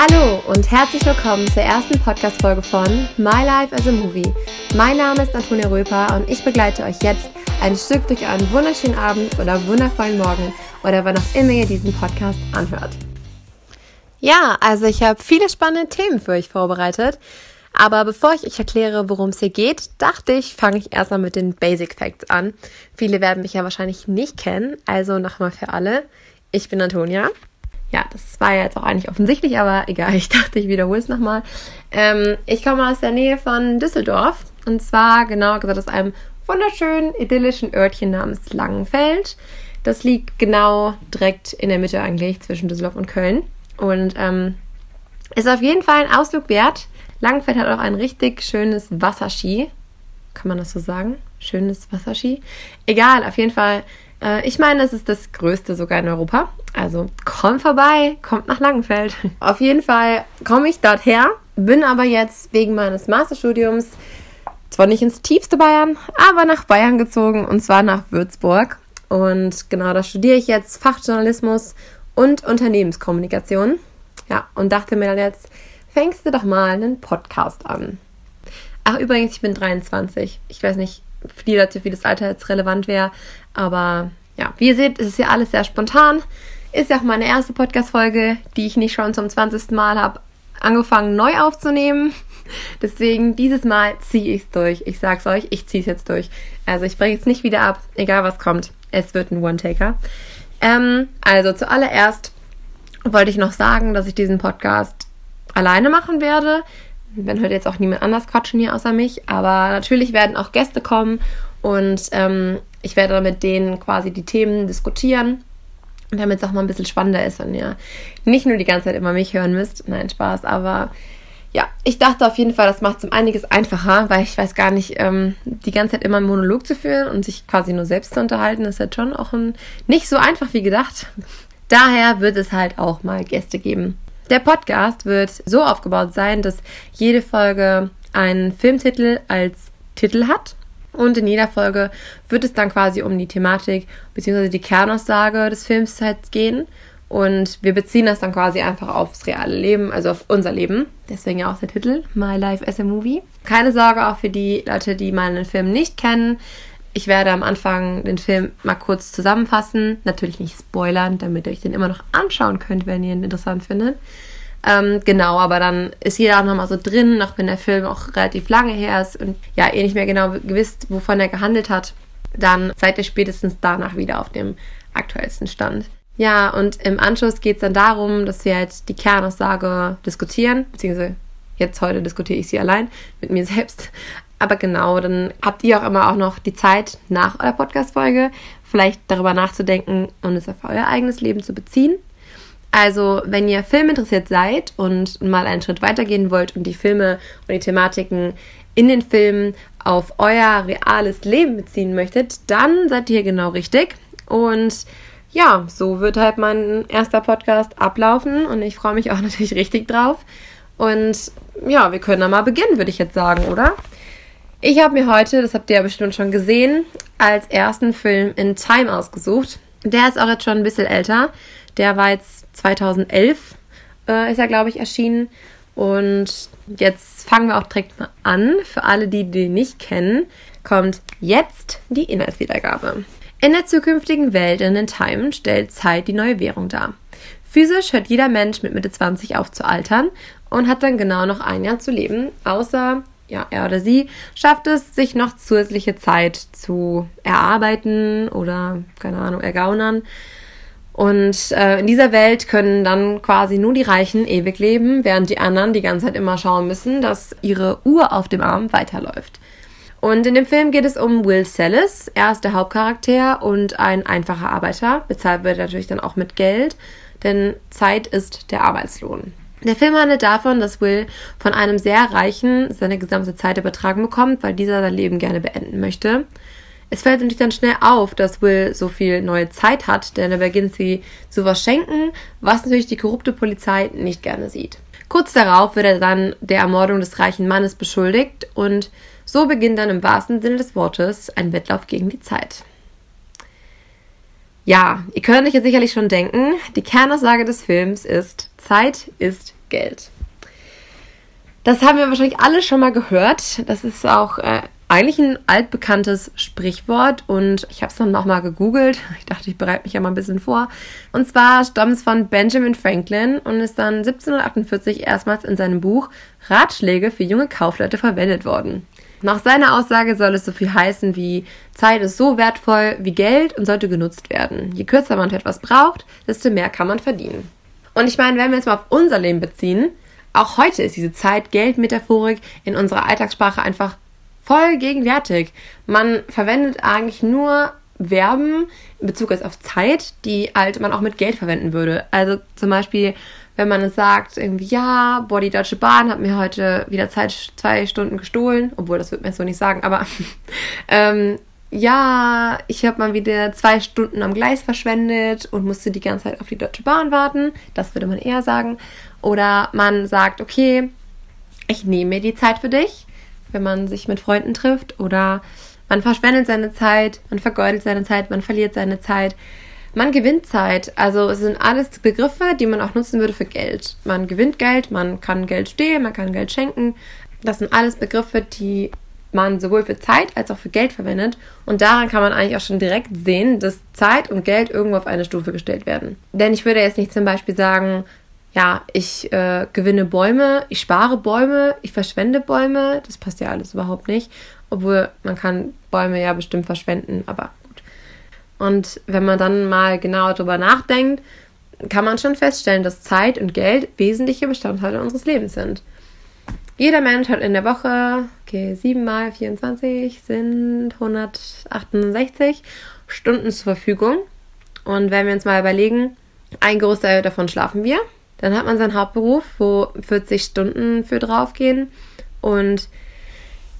Hallo und herzlich willkommen zur ersten Podcast-Folge von My Life as a Movie. Mein Name ist Antonia Röper und ich begleite euch jetzt ein Stück durch einen wunderschönen Abend oder wundervollen Morgen oder wann auch immer ihr diesen Podcast anhört. Ja, also ich habe viele spannende Themen für euch vorbereitet. Aber bevor ich euch erkläre, worum es hier geht, dachte ich, fange ich erstmal mit den Basic Facts an. Viele werden mich ja wahrscheinlich nicht kennen, also nochmal für alle. Ich bin Antonia. Ja, das war ja jetzt auch eigentlich offensichtlich, aber egal, ich dachte, ich wiederhole es nochmal. Ähm, ich komme aus der Nähe von Düsseldorf und zwar genauer gesagt aus einem wunderschönen, idyllischen Örtchen namens Langenfeld. Das liegt genau direkt in der Mitte eigentlich zwischen Düsseldorf und Köln und ähm, ist auf jeden Fall ein Ausflug wert. Langenfeld hat auch ein richtig schönes Wasserski. Kann man das so sagen? Schönes Wasserski? Egal, auf jeden Fall. Äh, ich meine, es ist das größte sogar in Europa. Also kommt vorbei, kommt nach Langenfeld. Auf jeden Fall komme ich dort her, bin aber jetzt wegen meines Masterstudiums zwar nicht ins tiefste Bayern, aber nach Bayern gezogen und zwar nach Würzburg. Und genau, da studiere ich jetzt Fachjournalismus und Unternehmenskommunikation. Ja, und dachte mir dann jetzt, fängst du doch mal einen Podcast an. Ach, übrigens, ich bin 23. Ich weiß nicht, für die Leute, wie das Alter jetzt relevant wäre, aber ja, wie ihr seht, ist es ja alles sehr spontan. Ist ja auch meine erste Podcast-Folge, die ich nicht schon zum 20. Mal habe angefangen neu aufzunehmen. Deswegen dieses Mal ziehe ich es durch. Ich sag's euch, ich ziehe es jetzt durch. Also ich breche jetzt nicht wieder ab, egal was kommt. Es wird ein One-Taker. Ähm, also zuallererst wollte ich noch sagen, dass ich diesen Podcast alleine machen werde. Wenn heute jetzt auch niemand anders quatschen hier außer mich. Aber natürlich werden auch Gäste kommen und ähm, ich werde mit denen quasi die Themen diskutieren. Damit es auch mal ein bisschen spannender ist und ihr nicht nur die ganze Zeit immer mich hören müsst. Nein, Spaß. Aber ja, ich dachte auf jeden Fall, das macht es um einiges einfacher, weil ich weiß gar nicht, ähm, die ganze Zeit immer einen Monolog zu führen und sich quasi nur selbst zu unterhalten, ist halt schon auch ein, nicht so einfach wie gedacht. Daher wird es halt auch mal Gäste geben. Der Podcast wird so aufgebaut sein, dass jede Folge einen Filmtitel als Titel hat. Und in jeder Folge wird es dann quasi um die Thematik bzw. die Kernaussage des Films halt gehen. Und wir beziehen das dann quasi einfach aufs reale Leben, also auf unser Leben. Deswegen ja auch der Titel, My Life as a Movie. Keine Sorge auch für die Leute, die meinen Film nicht kennen. Ich werde am Anfang den Film mal kurz zusammenfassen. Natürlich nicht spoilern, damit ihr euch den immer noch anschauen könnt, wenn ihr ihn interessant findet. Ähm, genau, aber dann ist jeder auch nochmal so drin, auch wenn der Film auch relativ lange her ist und ja, ihr nicht mehr genau gewisst, wovon er gehandelt hat, dann seid ihr spätestens danach wieder auf dem aktuellsten Stand. Ja, und im Anschluss geht es dann darum, dass wir halt die Kernaussage diskutieren, beziehungsweise jetzt heute diskutiere ich sie allein mit mir selbst. Aber genau, dann habt ihr auch immer auch noch die Zeit nach eurer Podcast-Folge, vielleicht darüber nachzudenken und es auf euer eigenes Leben zu beziehen. Also, wenn ihr filminteressiert seid und mal einen Schritt weitergehen wollt und die Filme und die Thematiken in den Filmen auf euer reales Leben beziehen möchtet, dann seid ihr genau richtig. Und ja, so wird halt mein erster Podcast ablaufen und ich freue mich auch natürlich richtig drauf. Und ja, wir können da mal beginnen, würde ich jetzt sagen, oder? Ich habe mir heute, das habt ihr ja bestimmt schon gesehen, als ersten Film in Time ausgesucht. Der ist auch jetzt schon ein bisschen älter. Der war jetzt 2011, äh, ist er, glaube ich, erschienen. Und jetzt fangen wir auch direkt mal an. Für alle, die den nicht kennen, kommt jetzt die Inhaltswiedergabe. In der zukünftigen Welt in den Time stellt Zeit die neue Währung dar. Physisch hört jeder Mensch mit Mitte 20 auf zu altern und hat dann genau noch ein Jahr zu leben, außer ja, er oder sie schafft es, sich noch zusätzliche Zeit zu erarbeiten oder, keine Ahnung, ergaunern. Und äh, in dieser Welt können dann quasi nur die Reichen ewig leben, während die anderen die ganze Zeit immer schauen müssen, dass ihre Uhr auf dem Arm weiterläuft. Und in dem Film geht es um Will Sellis. Er ist der Hauptcharakter und ein einfacher Arbeiter. Bezahlt wird er natürlich dann auch mit Geld, denn Zeit ist der Arbeitslohn. Der Film handelt davon, dass Will von einem sehr reichen seine gesamte Zeit übertragen bekommt, weil dieser sein Leben gerne beenden möchte. Es fällt natürlich dann schnell auf, dass Will so viel neue Zeit hat, denn er beginnt sie zu verschenken, was natürlich die korrupte Polizei nicht gerne sieht. Kurz darauf wird er dann der Ermordung des reichen Mannes beschuldigt und so beginnt dann im wahrsten Sinne des Wortes ein Wettlauf gegen die Zeit. Ja, ihr könnt euch jetzt sicherlich schon denken, die Kernaussage des Films ist, Zeit ist Geld. Das haben wir wahrscheinlich alle schon mal gehört. Das ist auch äh, eigentlich ein altbekanntes Sprichwort und ich habe es dann nochmal gegoogelt. Ich dachte, ich bereite mich ja mal ein bisschen vor. Und zwar stammt es von Benjamin Franklin und ist dann 1748 erstmals in seinem Buch Ratschläge für junge Kaufleute verwendet worden. Nach seiner Aussage soll es so viel heißen wie Zeit ist so wertvoll wie Geld und sollte genutzt werden. Je kürzer man für etwas braucht, desto mehr kann man verdienen. Und ich meine, wenn wir jetzt mal auf unser Leben beziehen, auch heute ist diese Zeit-Geld-Metaphorik in unserer Alltagssprache einfach voll gegenwärtig. Man verwendet eigentlich nur Verben in Bezug auf Zeit, die halt man auch mit Geld verwenden würde. Also zum Beispiel, wenn man sagt, irgendwie, ja, boah, die Deutsche Bahn hat mir heute wieder Zeit, zwei Stunden gestohlen, obwohl das wird man so nicht sagen, aber ähm, ja, ich habe mal wieder zwei Stunden am Gleis verschwendet und musste die ganze Zeit auf die Deutsche Bahn warten. Das würde man eher sagen. Oder man sagt, okay, ich nehme mir die Zeit für dich wenn man sich mit Freunden trifft oder man verschwendet seine Zeit, man vergeudet seine Zeit, man verliert seine Zeit. Man gewinnt Zeit. Also es sind alles Begriffe, die man auch nutzen würde für Geld. Man gewinnt Geld, man kann Geld stehlen, man kann Geld schenken. Das sind alles Begriffe, die man sowohl für Zeit als auch für Geld verwendet. Und daran kann man eigentlich auch schon direkt sehen, dass Zeit und Geld irgendwo auf eine Stufe gestellt werden. Denn ich würde jetzt nicht zum Beispiel sagen, ja, ich äh, gewinne Bäume, ich spare Bäume, ich verschwende Bäume. Das passt ja alles überhaupt nicht. Obwohl man kann Bäume ja bestimmt verschwenden, aber. Und wenn man dann mal genauer drüber nachdenkt, kann man schon feststellen, dass Zeit und Geld wesentliche Bestandteile unseres Lebens sind. Jeder Mensch hat in der Woche, okay, 7 mal 24 sind 168 Stunden zur Verfügung. Und wenn wir uns mal überlegen, ein Großteil davon schlafen wir, dann hat man seinen Hauptberuf, wo 40 Stunden für draufgehen. Und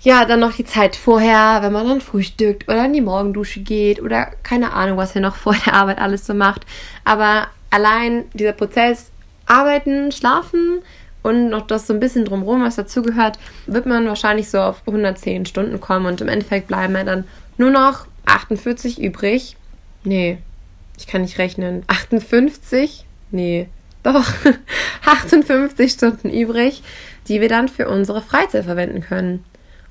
ja, dann noch die Zeit vorher, wenn man dann frühstückt oder in die Morgendusche geht oder keine Ahnung, was er noch vor der Arbeit alles so macht. Aber allein dieser Prozess, arbeiten, schlafen und noch das so ein bisschen drumherum, was dazugehört, wird man wahrscheinlich so auf 110 Stunden kommen und im Endeffekt bleiben ja dann nur noch 48 übrig. Nee, ich kann nicht rechnen. 58? Nee, doch 58 Stunden übrig, die wir dann für unsere Freizeit verwenden können.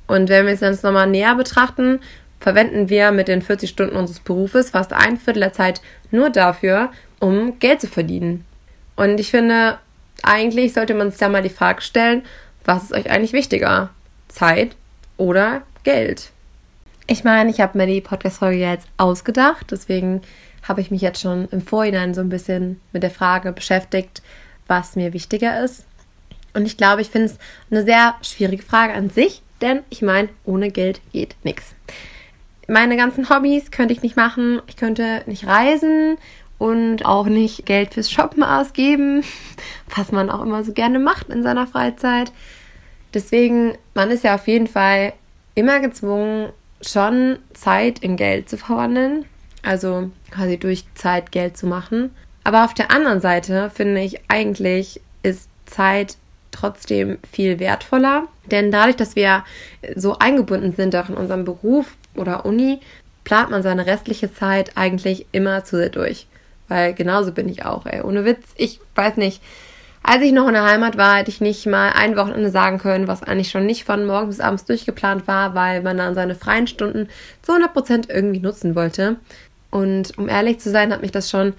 Und wenn wir es jetzt nochmal näher betrachten, verwenden wir mit den 40 Stunden unseres Berufes fast ein Viertel der Zeit nur dafür, um Geld zu verdienen. Und ich finde, eigentlich sollte man sich da mal die Frage stellen, was ist euch eigentlich wichtiger? Zeit oder Geld? Ich meine, ich habe mir die Podcast-Folge jetzt ausgedacht, deswegen habe ich mich jetzt schon im Vorhinein so ein bisschen mit der Frage beschäftigt, was mir wichtiger ist. Und ich glaube, ich finde es eine sehr schwierige Frage an sich, denn ich meine, ohne Geld geht nichts. Meine ganzen Hobbys könnte ich nicht machen. Ich könnte nicht reisen und auch nicht Geld fürs Shoppen ausgeben, was man auch immer so gerne macht in seiner Freizeit. Deswegen, man ist ja auf jeden Fall immer gezwungen, schon Zeit in Geld zu verwandeln also quasi durch Zeit Geld zu machen. Aber auf der anderen Seite finde ich eigentlich ist Zeit trotzdem viel wertvoller, denn dadurch, dass wir so eingebunden sind auch in unserem Beruf oder Uni, plant man seine restliche Zeit eigentlich immer zu sehr durch. Weil genauso bin ich auch, ey. Ohne Witz, ich weiß nicht. Als ich noch in der Heimat war, hätte ich nicht mal ein Wochenende sagen können, was eigentlich schon nicht von morgens bis abends durchgeplant war, weil man dann seine freien Stunden zu 100% irgendwie nutzen wollte. Und um ehrlich zu sein, hat mich das schon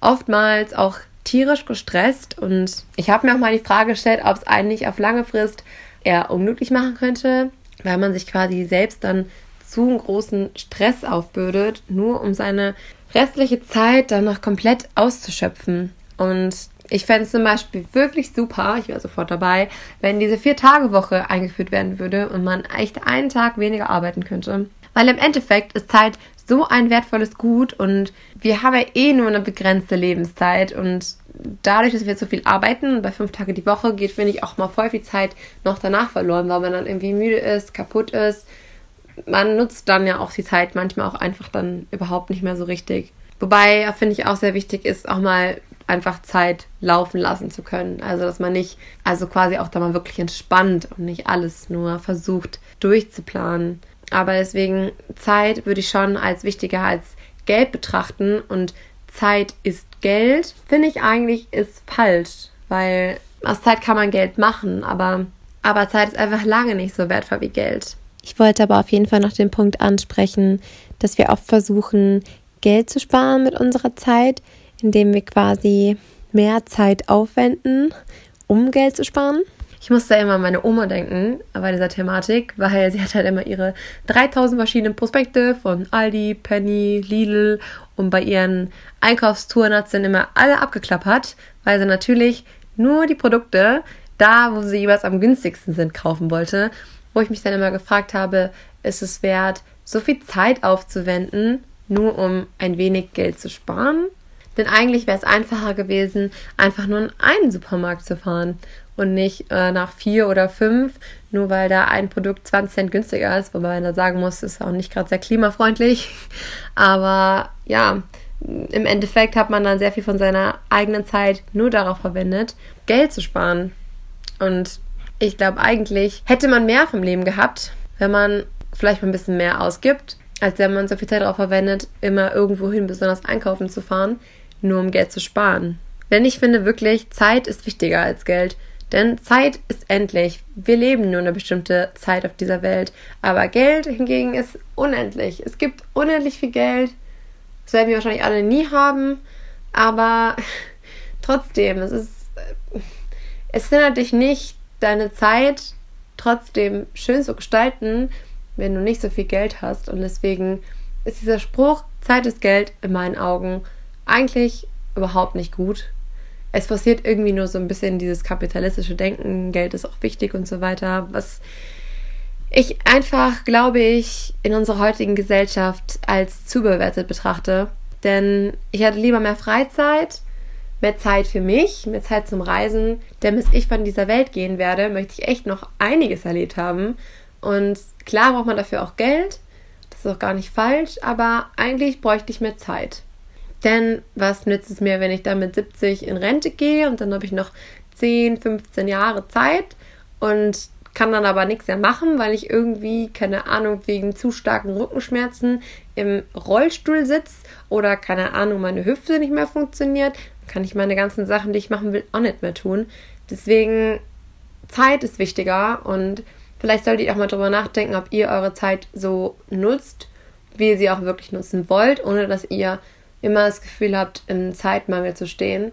oftmals auch tierisch gestresst. Und ich habe mir auch mal die Frage gestellt, ob es eigentlich auf lange Frist eher unglücklich machen könnte, weil man sich quasi selbst dann zu einen großen Stress aufbürdet, nur um seine restliche Zeit dann noch komplett auszuschöpfen. Und ich fände es zum Beispiel wirklich super, ich wäre sofort dabei, wenn diese Vier-Tage-Woche eingeführt werden würde und man echt einen Tag weniger arbeiten könnte. Weil im Endeffekt ist Zeit so ein wertvolles Gut und wir haben ja eh nur eine begrenzte Lebenszeit und dadurch, dass wir so viel arbeiten bei fünf Tage die Woche geht, finde ich auch mal voll viel Zeit noch danach verloren, weil man dann irgendwie müde ist, kaputt ist. Man nutzt dann ja auch die Zeit manchmal auch einfach dann überhaupt nicht mehr so richtig. Wobei, finde ich auch sehr wichtig ist, auch mal einfach Zeit laufen lassen zu können. Also, dass man nicht, also quasi auch da mal wirklich entspannt und nicht alles nur versucht durchzuplanen. Aber deswegen Zeit würde ich schon als wichtiger als Geld betrachten und Zeit ist Geld, finde ich eigentlich ist falsch, weil aus Zeit kann man Geld machen, aber, aber Zeit ist einfach lange nicht so wertvoll wie Geld. Ich wollte aber auf jeden Fall noch den Punkt ansprechen, dass wir oft versuchen, Geld zu sparen mit unserer Zeit, indem wir quasi mehr Zeit aufwenden, um Geld zu sparen. Ich musste immer an meine Oma denken bei dieser Thematik, weil sie hat halt immer ihre 3000 verschiedenen Prospekte von Aldi, Penny, Lidl und bei ihren Einkaufstouren hat sie dann immer alle abgeklappert, weil sie natürlich nur die Produkte da, wo sie jeweils am günstigsten sind, kaufen wollte. Wo ich mich dann immer gefragt habe, ist es wert, so viel Zeit aufzuwenden, nur um ein wenig Geld zu sparen? Denn eigentlich wäre es einfacher gewesen, einfach nur in einen Supermarkt zu fahren und nicht äh, nach vier oder fünf, nur weil da ein Produkt 20 Cent günstiger ist, wobei man da sagen muss, ist auch nicht gerade sehr klimafreundlich. Aber ja, im Endeffekt hat man dann sehr viel von seiner eigenen Zeit nur darauf verwendet, Geld zu sparen. Und ich glaube, eigentlich hätte man mehr vom Leben gehabt, wenn man vielleicht mal ein bisschen mehr ausgibt, als wenn man so viel Zeit darauf verwendet, immer irgendwo hin besonders einkaufen zu fahren, nur um Geld zu sparen. Denn ich finde wirklich, Zeit ist wichtiger als Geld. Denn Zeit ist endlich. Wir leben nur eine bestimmte Zeit auf dieser Welt. Aber Geld hingegen ist unendlich. Es gibt unendlich viel Geld. Das werden wir wahrscheinlich alle nie haben. Aber trotzdem, es ist. Es hindert dich nicht, deine Zeit trotzdem schön zu gestalten, wenn du nicht so viel Geld hast. Und deswegen ist dieser Spruch, Zeit ist Geld, in meinen Augen eigentlich überhaupt nicht gut es passiert irgendwie nur so ein bisschen dieses kapitalistische Denken, Geld ist auch wichtig und so weiter, was ich einfach, glaube ich, in unserer heutigen Gesellschaft als zu bewertet betrachte. Denn ich hatte lieber mehr Freizeit, mehr Zeit für mich, mehr Zeit zum Reisen. Denn bis ich von dieser Welt gehen werde, möchte ich echt noch einiges erlebt haben. Und klar braucht man dafür auch Geld. Das ist auch gar nicht falsch, aber eigentlich bräuchte ich mehr Zeit. Denn was nützt es mir, wenn ich dann mit 70 in Rente gehe und dann habe ich noch 10, 15 Jahre Zeit und kann dann aber nichts mehr machen, weil ich irgendwie, keine Ahnung, wegen zu starken Rückenschmerzen im Rollstuhl sitze oder keine Ahnung, meine Hüfte nicht mehr funktioniert, kann ich meine ganzen Sachen, die ich machen will, auch nicht mehr tun. Deswegen, Zeit ist wichtiger und vielleicht solltet ihr auch mal drüber nachdenken, ob ihr eure Zeit so nutzt, wie ihr sie auch wirklich nutzen wollt, ohne dass ihr immer das Gefühl habt, im Zeitmangel zu stehen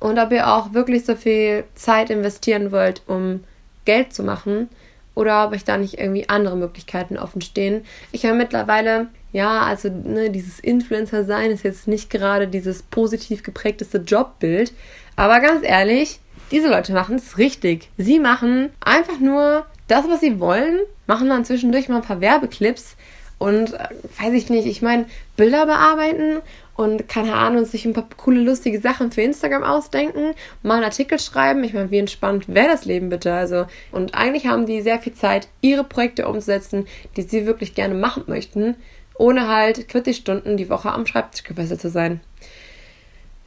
und ob ihr auch wirklich so viel Zeit investieren wollt, um Geld zu machen oder ob euch da nicht irgendwie andere Möglichkeiten offen stehen. Ich habe mittlerweile, ja, also ne, dieses Influencer-Sein ist jetzt nicht gerade dieses positiv geprägteste Jobbild, aber ganz ehrlich, diese Leute machen es richtig. Sie machen einfach nur das, was sie wollen, machen dann zwischendurch mal ein paar Werbeclips und äh, weiß ich nicht, ich meine, Bilder bearbeiten und keine Ahnung, sich ein paar coole, lustige Sachen für Instagram ausdenken, mal einen Artikel schreiben. Ich meine, wie entspannt wäre das Leben bitte? Also, und eigentlich haben die sehr viel Zeit, ihre Projekte umzusetzen, die sie wirklich gerne machen möchten, ohne halt 40 Stunden die Woche am Schreibtisch gefesselt zu sein.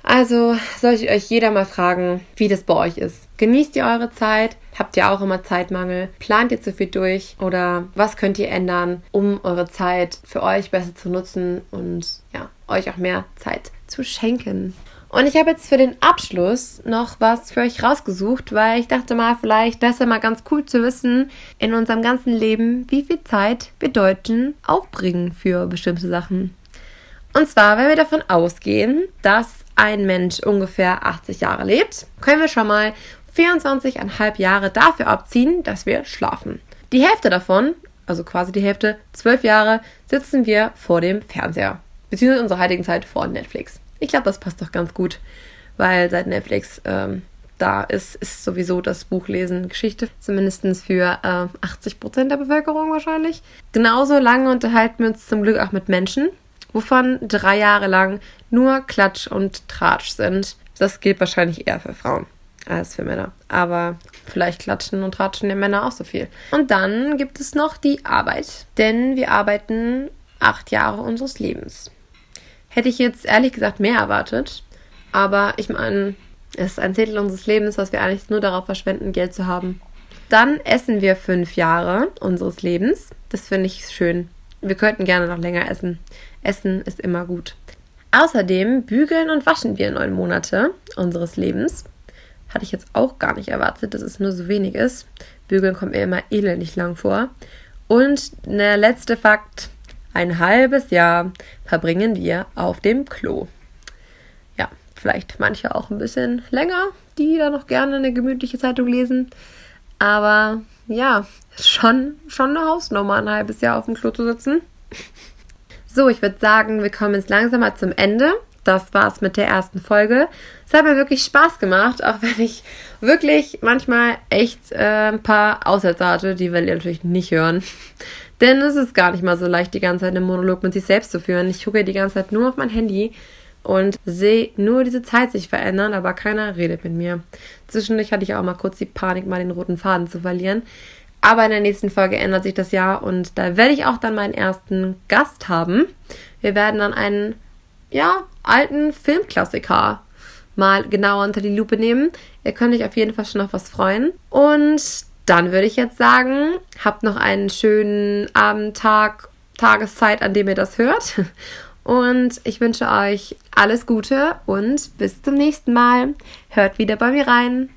Also sollte euch jeder mal fragen, wie das bei euch ist. Genießt ihr eure Zeit? Habt ihr auch immer Zeitmangel? Plant ihr zu viel durch? Oder was könnt ihr ändern, um eure Zeit für euch besser zu nutzen und ja, euch auch mehr Zeit zu schenken? Und ich habe jetzt für den Abschluss noch was für euch rausgesucht, weil ich dachte mal, vielleicht das ist ja mal ganz cool zu wissen in unserem ganzen Leben, wie viel Zeit wir Deutschen aufbringen für bestimmte Sachen. Und zwar, wenn wir davon ausgehen, dass ein Mensch ungefähr 80 Jahre lebt, können wir schon mal 24,5 Jahre dafür abziehen, dass wir schlafen. Die Hälfte davon, also quasi die Hälfte, 12 Jahre, sitzen wir vor dem Fernseher. Beziehungsweise in unserer heutigen Zeit vor Netflix. Ich glaube, das passt doch ganz gut, weil seit Netflix ähm, da ist, ist sowieso das Buchlesen Geschichte, zumindest für äh, 80% der Bevölkerung wahrscheinlich. Genauso lange unterhalten wir uns zum Glück auch mit Menschen, wovon drei Jahre lang nur Klatsch und Tratsch sind. Das gilt wahrscheinlich eher für Frauen als für Männer. Aber vielleicht klatschen und tratschen die Männer auch so viel. Und dann gibt es noch die Arbeit. Denn wir arbeiten acht Jahre unseres Lebens. Hätte ich jetzt ehrlich gesagt mehr erwartet. Aber ich meine, es ist ein Zettel unseres Lebens, was wir eigentlich nur darauf verschwenden, Geld zu haben. Dann essen wir fünf Jahre unseres Lebens. Das finde ich schön. Wir könnten gerne noch länger essen. Essen ist immer gut. Außerdem bügeln und waschen wir neun Monate unseres Lebens. Hatte ich jetzt auch gar nicht erwartet, dass es nur so wenig ist. Bügeln kommt mir immer elendig lang vor. Und der letzte Fakt: Ein halbes Jahr verbringen wir auf dem Klo. Ja, vielleicht manche auch ein bisschen länger, die da noch gerne eine gemütliche Zeitung lesen. Aber ja, schon, schon eine Hausnummer, ein halbes Jahr auf dem Klo zu sitzen. So, ich würde sagen, wir kommen jetzt langsam mal zum Ende. Das war's mit der ersten Folge. Es hat mir wirklich Spaß gemacht, auch wenn ich wirklich manchmal echt äh, ein paar Aussätze hatte, die will ihr natürlich nicht hören. Denn es ist gar nicht mal so leicht, die ganze Zeit einen Monolog mit sich selbst zu führen. Ich gucke die ganze Zeit nur auf mein Handy und sehe nur diese Zeit sich verändern, aber keiner redet mit mir. Zwischendurch hatte ich auch mal kurz die Panik, mal den roten Faden zu verlieren. Aber in der nächsten Folge ändert sich das ja und da werde ich auch dann meinen ersten Gast haben. Wir werden dann einen, ja, alten Filmklassiker mal genauer unter die Lupe nehmen. Ihr könnt euch auf jeden Fall schon auf was freuen. Und dann würde ich jetzt sagen, habt noch einen schönen Abend, Tag, Tageszeit, an dem ihr das hört. Und ich wünsche euch alles Gute und bis zum nächsten Mal. Hört wieder bei mir rein.